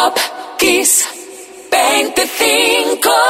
Top Kiss 25.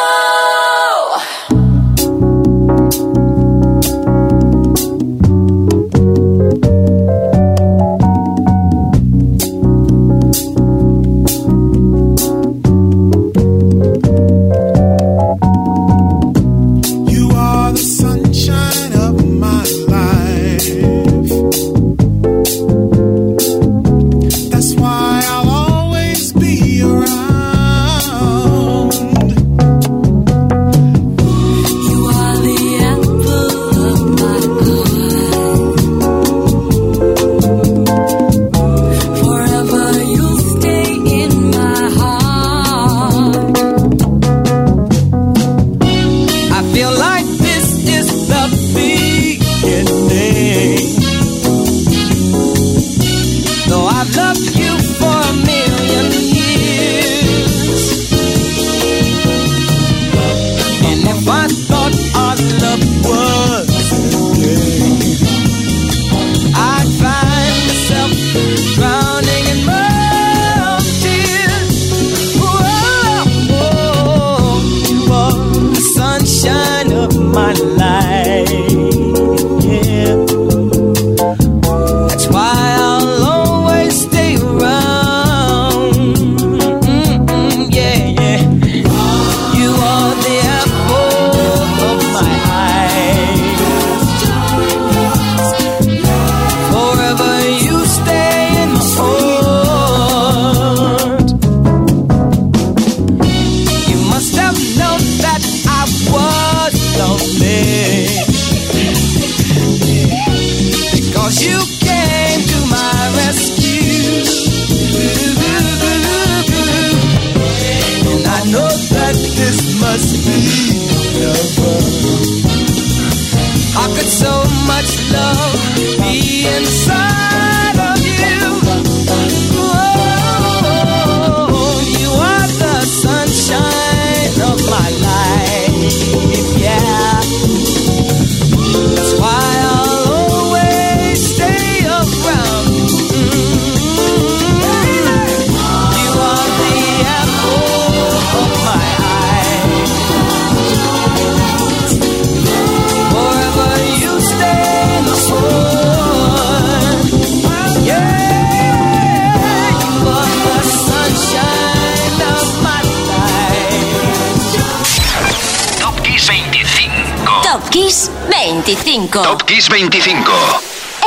Top Kiss 25.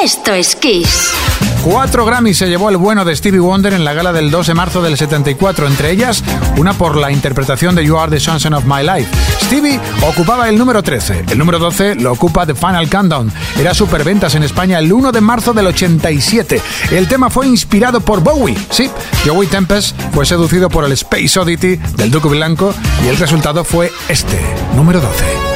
Esto es Kiss. Cuatro Grammys se llevó el bueno de Stevie Wonder en la gala del 2 de marzo del 74, entre ellas una por la interpretación de You Are the Sunshine of My Life. Stevie ocupaba el número 13, el número 12 lo ocupa The Final Countdown. Era superventas en España el 1 de marzo del 87. El tema fue inspirado por Bowie. Sí, Joey Tempest fue seducido por el Space Oddity del Duque Blanco y el resultado fue este, número 12.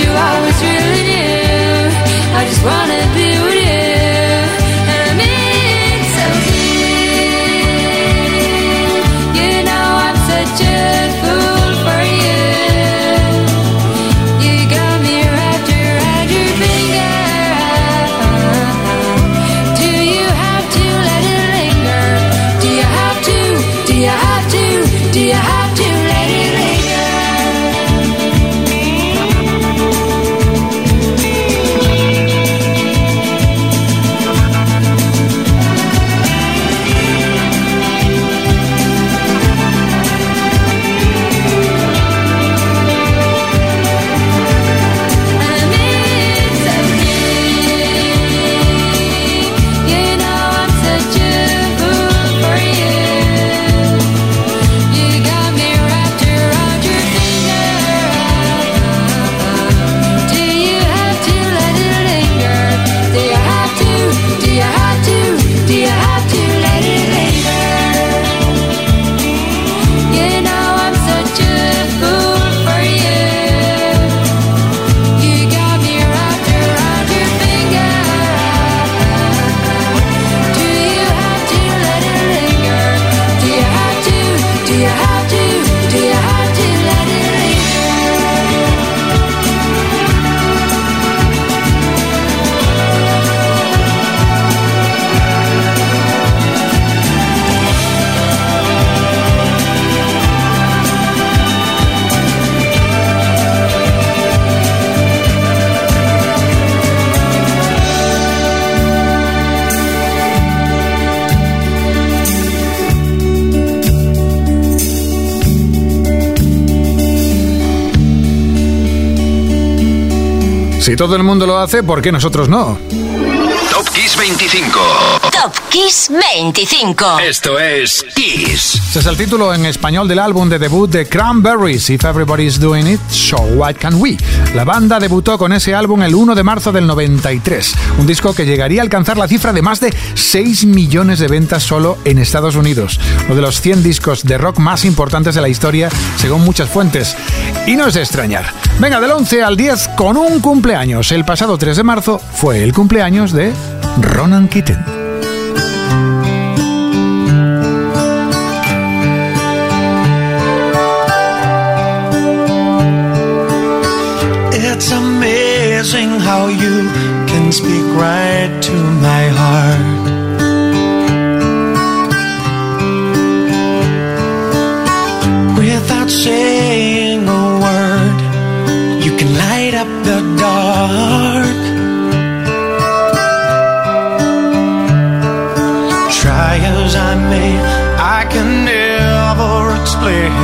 you I was really Si todo el mundo lo hace, ¿por qué nosotros no? Top Kiss 25. Top Kiss 25. Esto es Kiss. Ese es el título en español del álbum de debut de Cranberries. If Everybody's Doing It, so what can we? La banda debutó con ese álbum el 1 de marzo del 93. Un disco que llegaría a alcanzar la cifra de más de 6 millones de ventas solo en Estados Unidos. Uno de los 100 discos de rock más importantes de la historia, según muchas fuentes. Y no es de extrañar. Venga, del 11 al 10 con un cumpleaños. El pasado 3 de marzo fue el cumpleaños de Ronan Kitten. It's amazing how you can speak right to my heart. lovely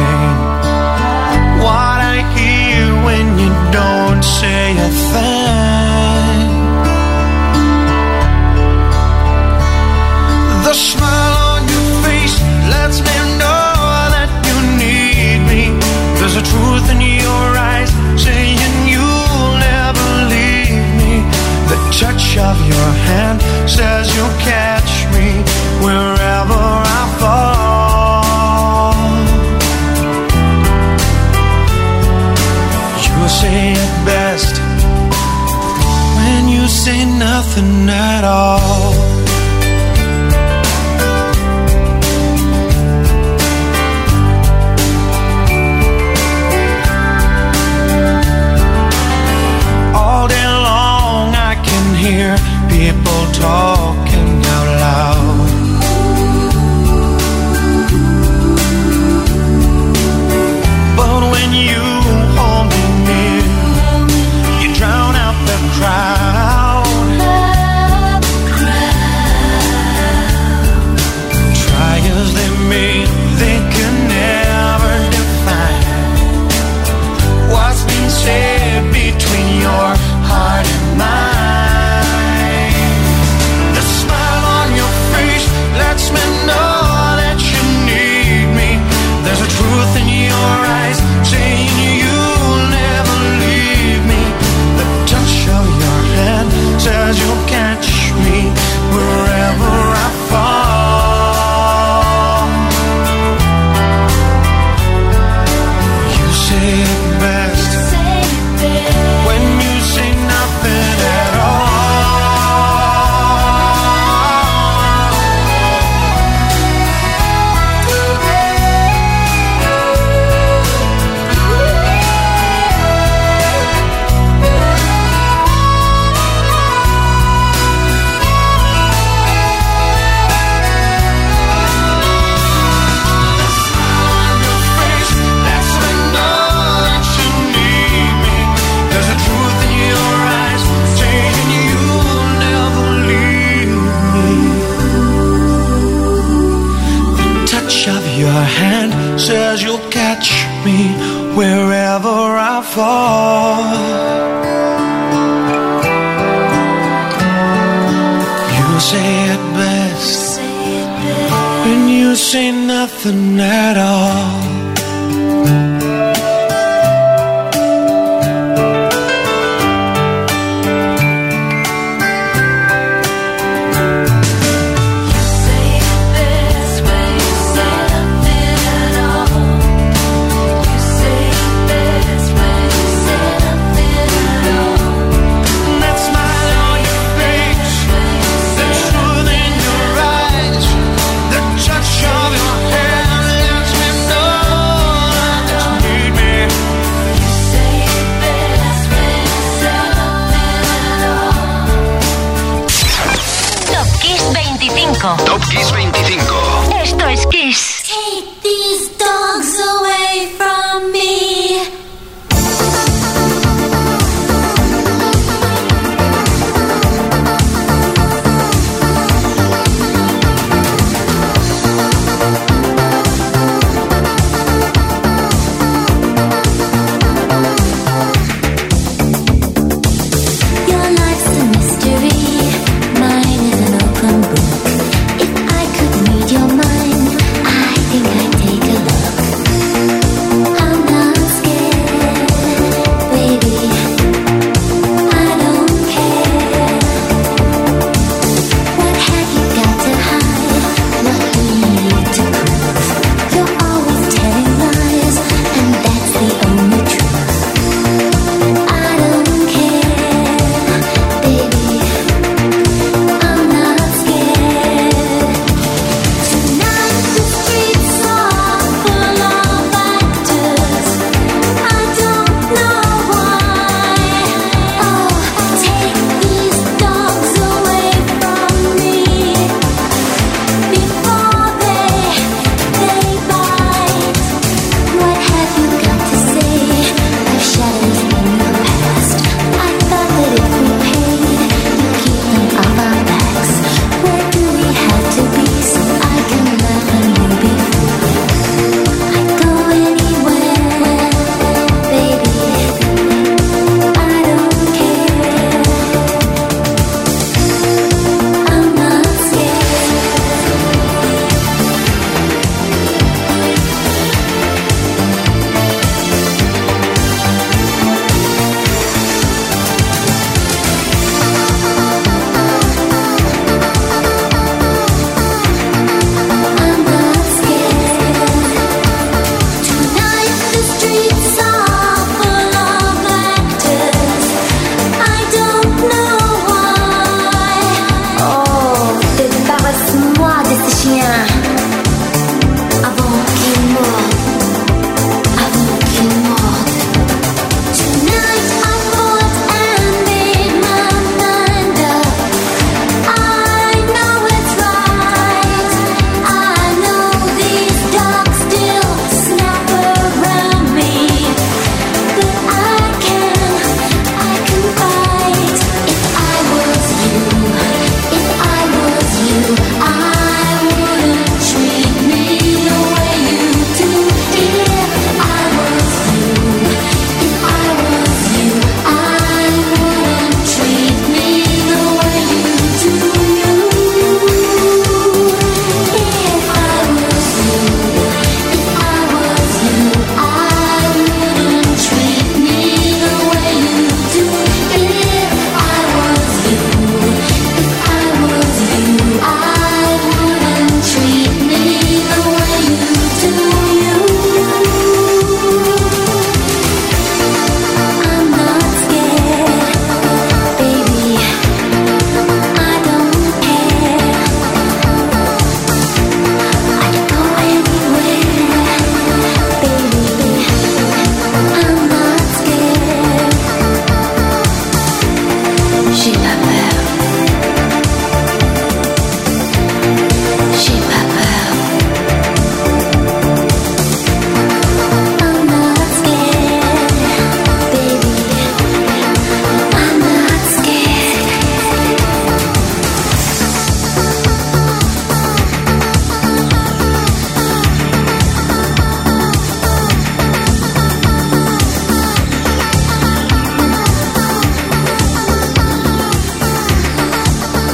敬大伯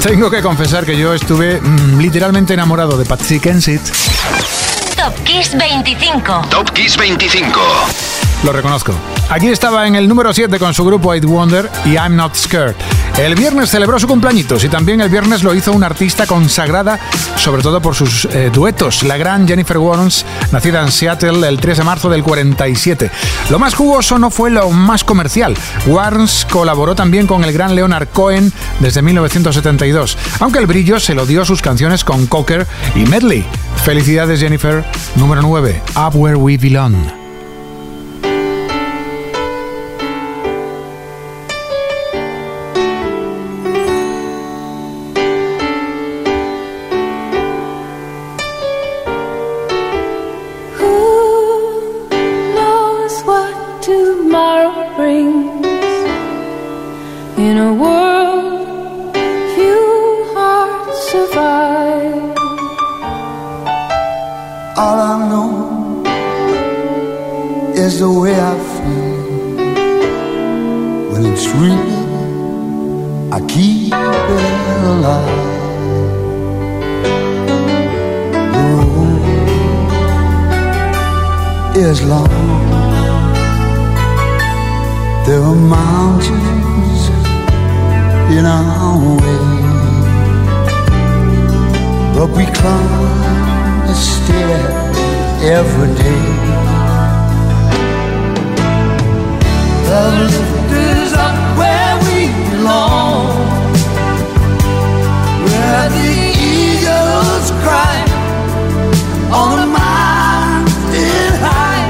Tengo que confesar que yo estuve mm, literalmente enamorado de Patsy Kensit. Top Kiss 25. Top Kiss 25. Lo reconozco. Aquí estaba en el número 7 con su grupo Eight Wonder y I'm Not Scared. El viernes celebró su cumpleaños y también el viernes lo hizo una artista consagrada, sobre todo por sus eh, duetos, la gran Jennifer Warnes, nacida en Seattle el 3 de marzo del 47. Lo más jugoso no fue lo más comercial. Warnes colaboró también con el gran Leonard Cohen desde 1972, aunque el brillo se lo dio a sus canciones con Cocker y Medley. Felicidades Jennifer. Número 9, Up Where We Belong. When it's real, I keep it alive. Mm. is long. There are mountains in our way, but we climb a stair every day. Love lifted. on a mountain high.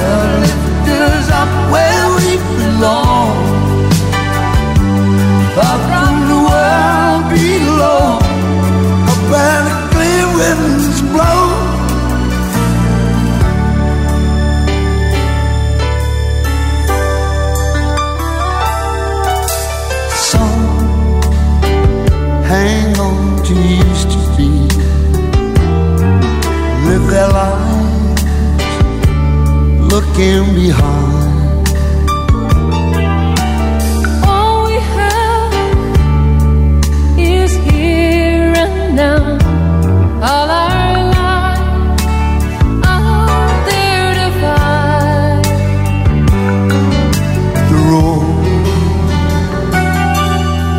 The lifters up where we belong, from the world below, up where clear wind. everything used to be. Live their lives looking behind. All we have is here and now. All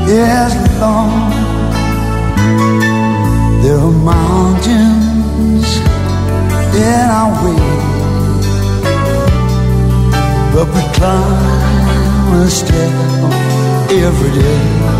Yes, in our way but we climb a step every day.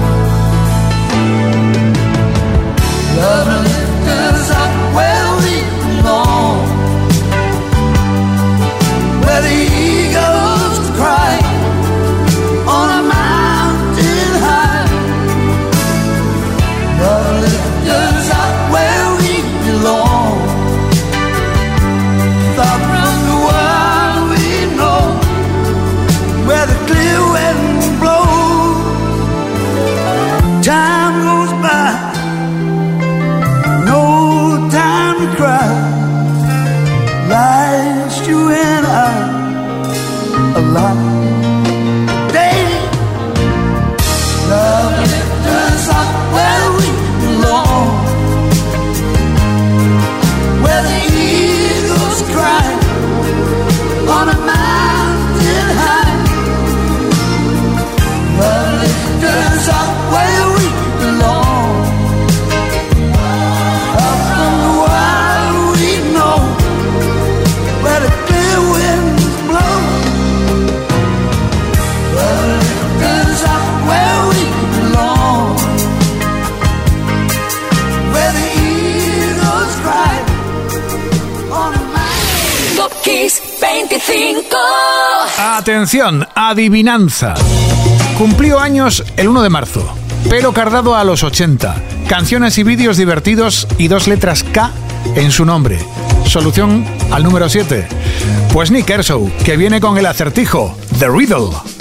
Atención, adivinanza. Cumplió años el 1 de marzo. Pelo cardado a los 80. Canciones y vídeos divertidos y dos letras K en su nombre. Solución al número 7. Pues Nick Kershaw, que viene con el acertijo, The Riddle.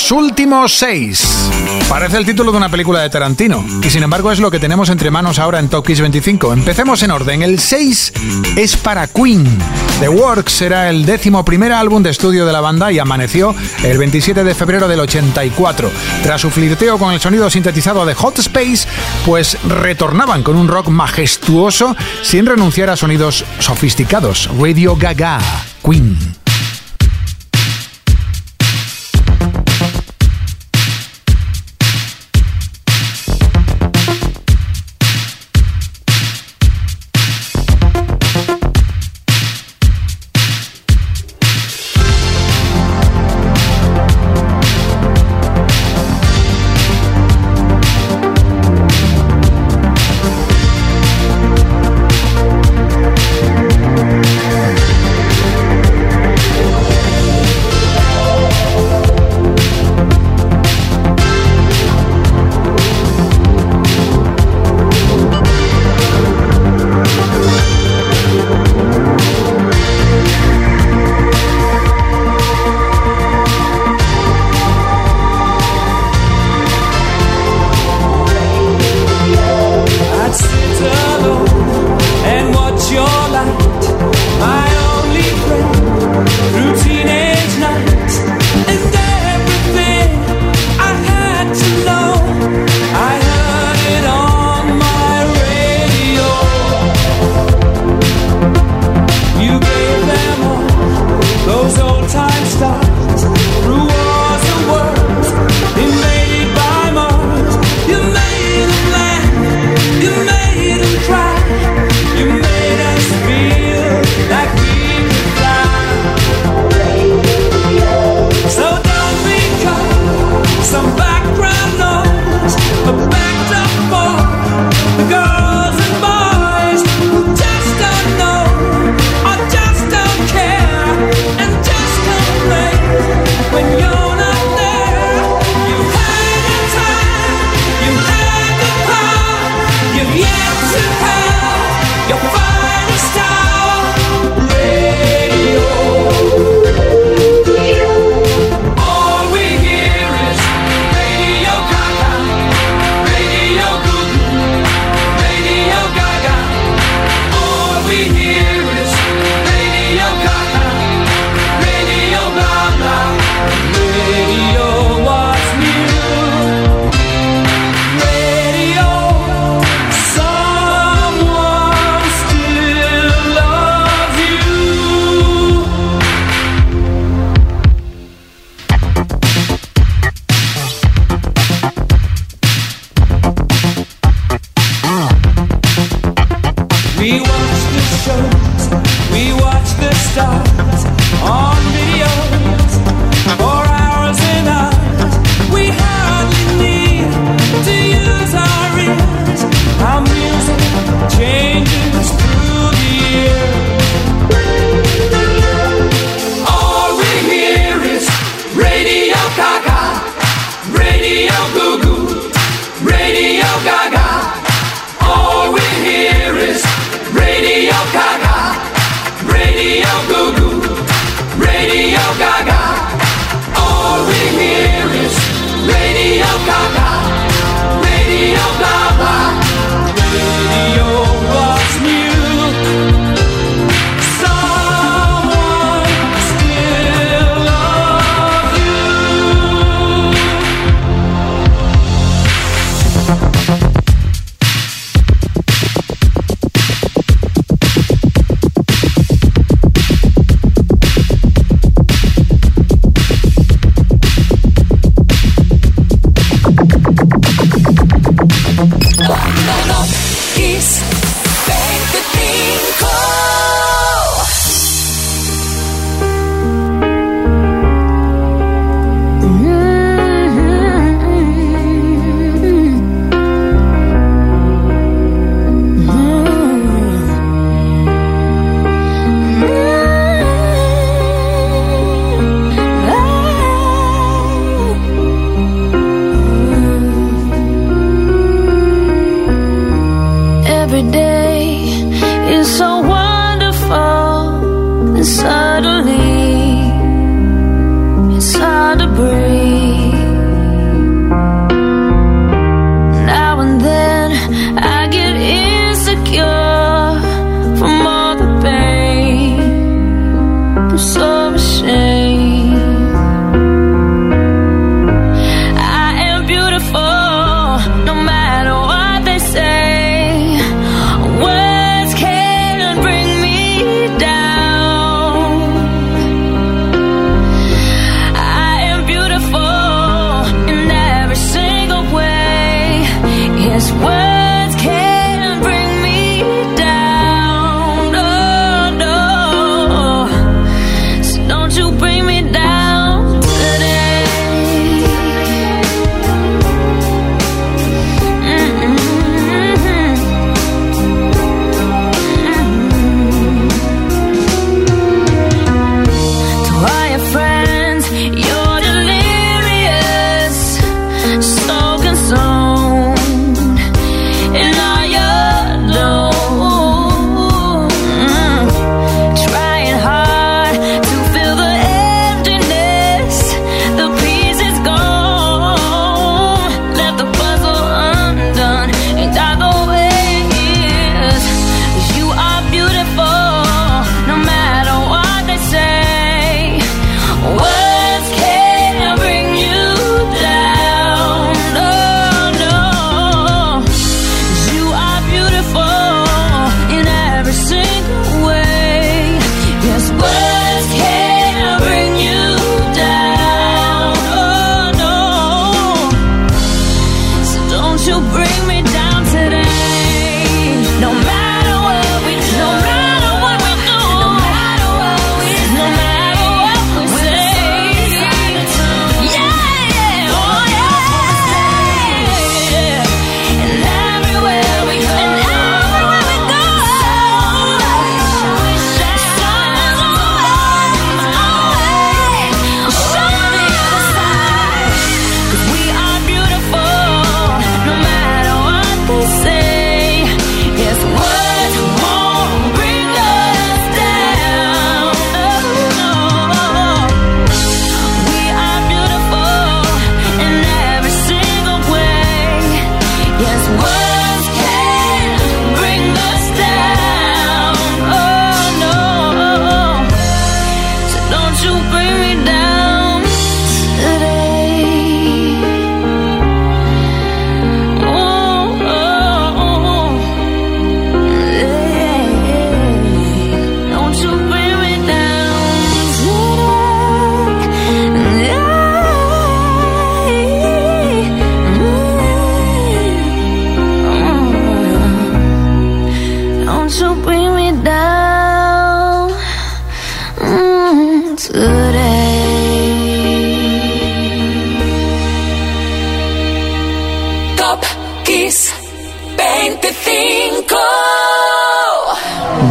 Los últimos seis. Parece el título de una película de Tarantino. Y sin embargo es lo que tenemos entre manos ahora en Top Kiss 25. Empecemos en orden. El 6 es para Queen. The Works será el décimo primer álbum de estudio de la banda y amaneció el 27 de febrero del 84. Tras su flirteo con el sonido sintetizado de Hot Space, pues retornaban con un rock majestuoso sin renunciar a sonidos sofisticados. Radio Gaga. Queen.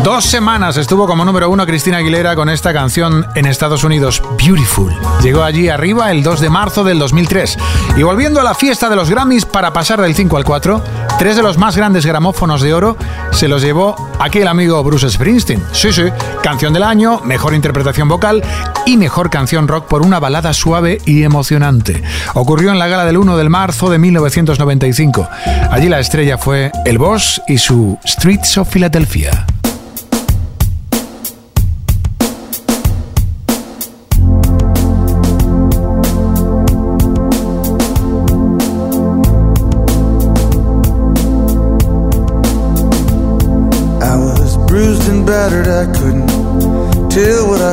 Dos semanas estuvo como número uno Cristina Aguilera con esta canción en Estados Unidos, Beautiful. Llegó allí arriba el 2 de marzo del 2003. Y volviendo a la fiesta de los Grammys para pasar del 5 al 4, tres de los más grandes gramófonos de oro se los llevó aquel amigo Bruce Springsteen. Sí, sí, canción del año, mejor interpretación vocal y mejor canción rock por una balada suave y emocionante. Ocurrió en la gala del 1 de marzo de 1995. Allí la estrella fue El Boss y su Streets of Philadelphia.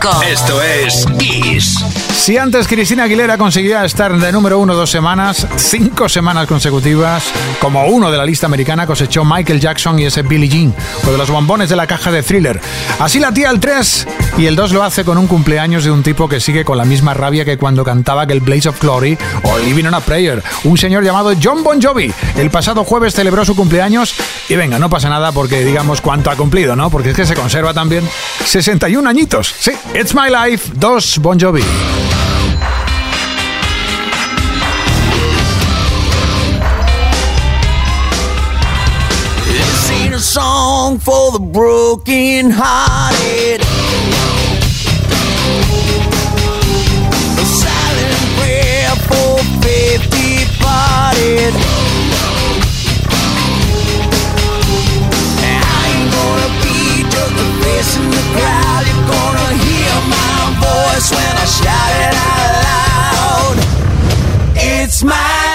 25. Esto es Kiss. Si antes Cristina Aguilera conseguía estar de número uno dos semanas, cinco semanas consecutivas, como uno de la lista americana cosechó Michael Jackson y ese Billie Jean, o de los bombones de la caja de thriller. Así la tía el 3 y el 2 lo hace con un cumpleaños de un tipo que sigue con la misma rabia que cuando cantaba que el Blaze of Glory o Living on a Prayer, un señor llamado John Bon Jovi. El pasado jueves celebró su cumpleaños y venga, no pasa nada porque digamos cuánto ha cumplido, ¿no? Porque es que se conserva también 61 añitos. Sí, It's My Life, 2 Bon Jovi. It's my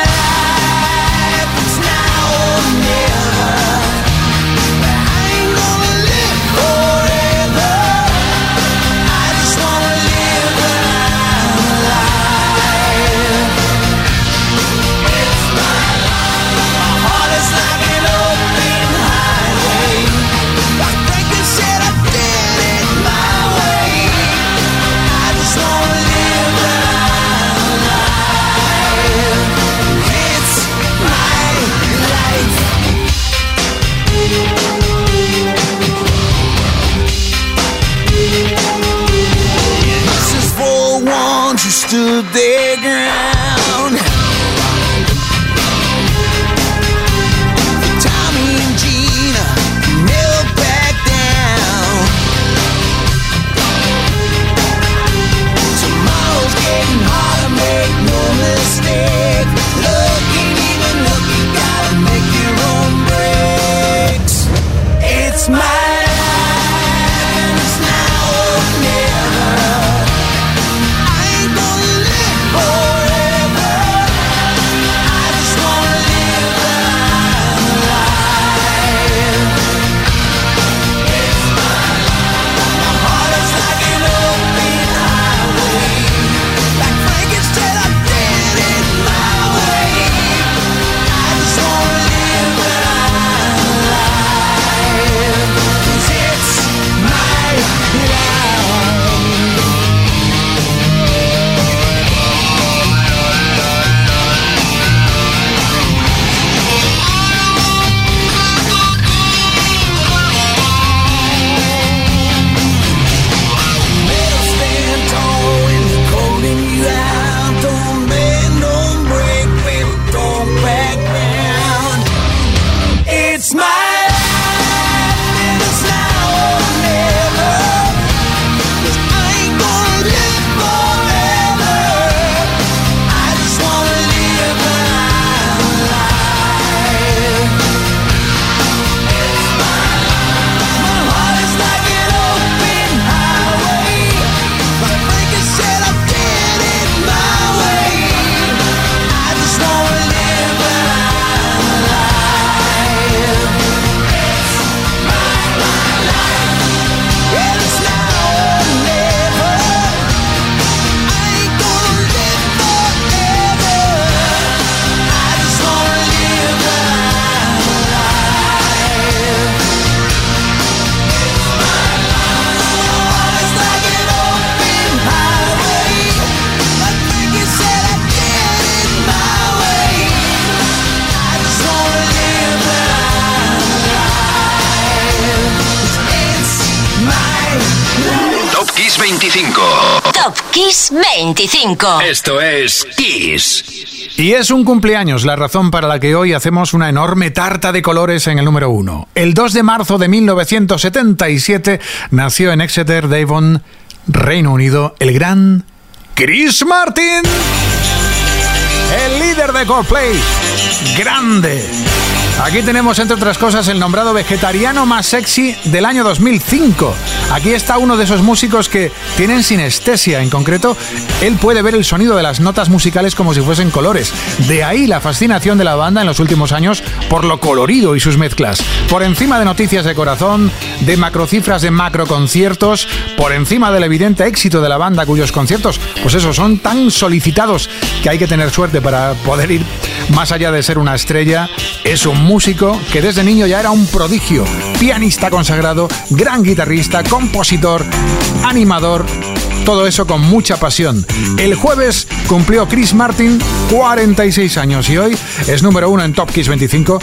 It's my 25. Esto es Kiss. Y es un cumpleaños la razón para la que hoy hacemos una enorme tarta de colores en el número uno. El 2 de marzo de 1977 nació en Exeter, Devon, Reino Unido, el gran Chris Martin. El líder de Coldplay. Grande. Aquí tenemos, entre otras cosas, el nombrado vegetariano más sexy del año 2005. Aquí está uno de esos músicos que tienen sinestesia. En concreto, él puede ver el sonido de las notas musicales como si fuesen colores. De ahí la fascinación de la banda en los últimos años por lo colorido y sus mezclas. Por encima de noticias de corazón, de macrocifras de macroconciertos, por encima del evidente éxito de la banda cuyos conciertos, pues eso, son tan solicitados que hay que tener suerte para poder ir más allá de ser una estrella. Es un músico que desde niño ya era un prodigio, pianista consagrado, gran guitarrista, compositor, animador, todo eso con mucha pasión. El jueves cumplió Chris Martin 46 años y hoy es número uno en Top Kiss 25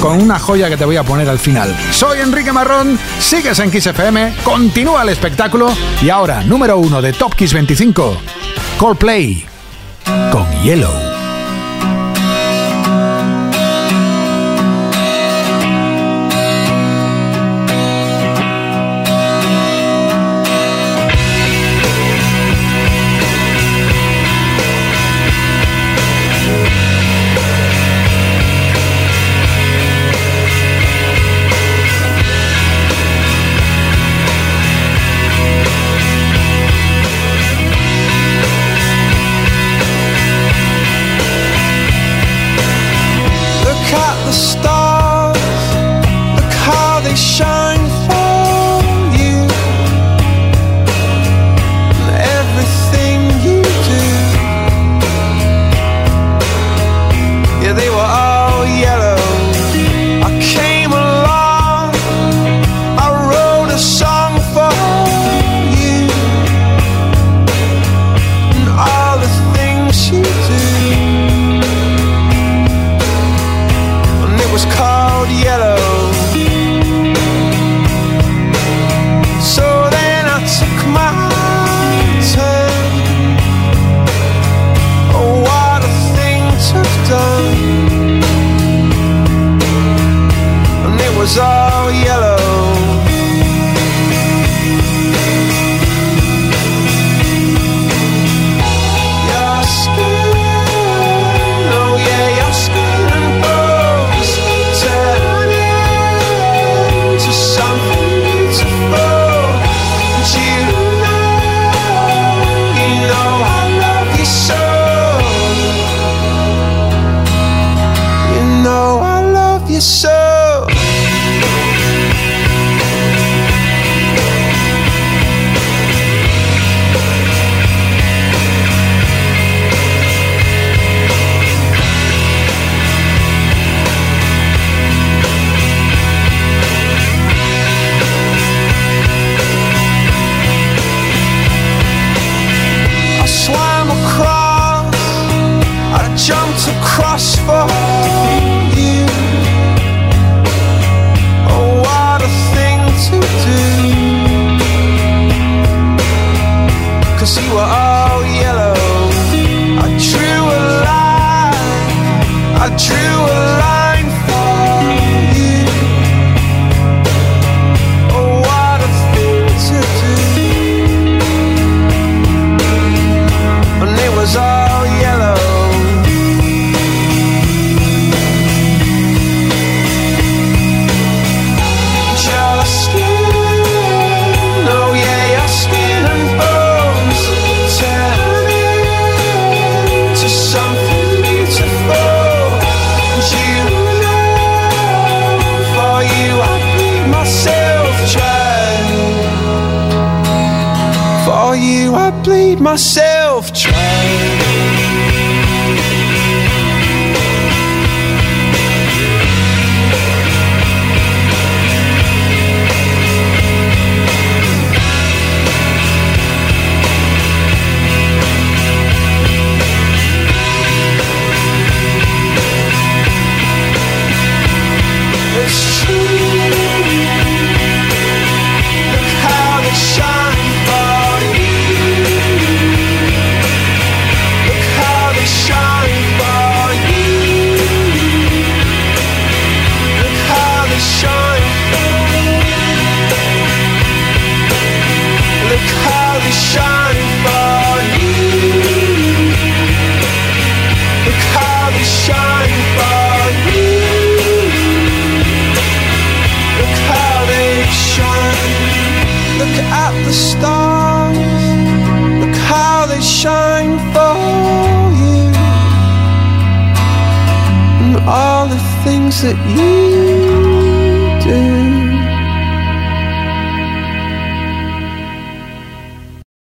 con una joya que te voy a poner al final. Soy Enrique Marrón, sigues en Kiss FM, continúa el espectáculo y ahora número uno de Top Kiss 25, Coldplay con Yellow. myself.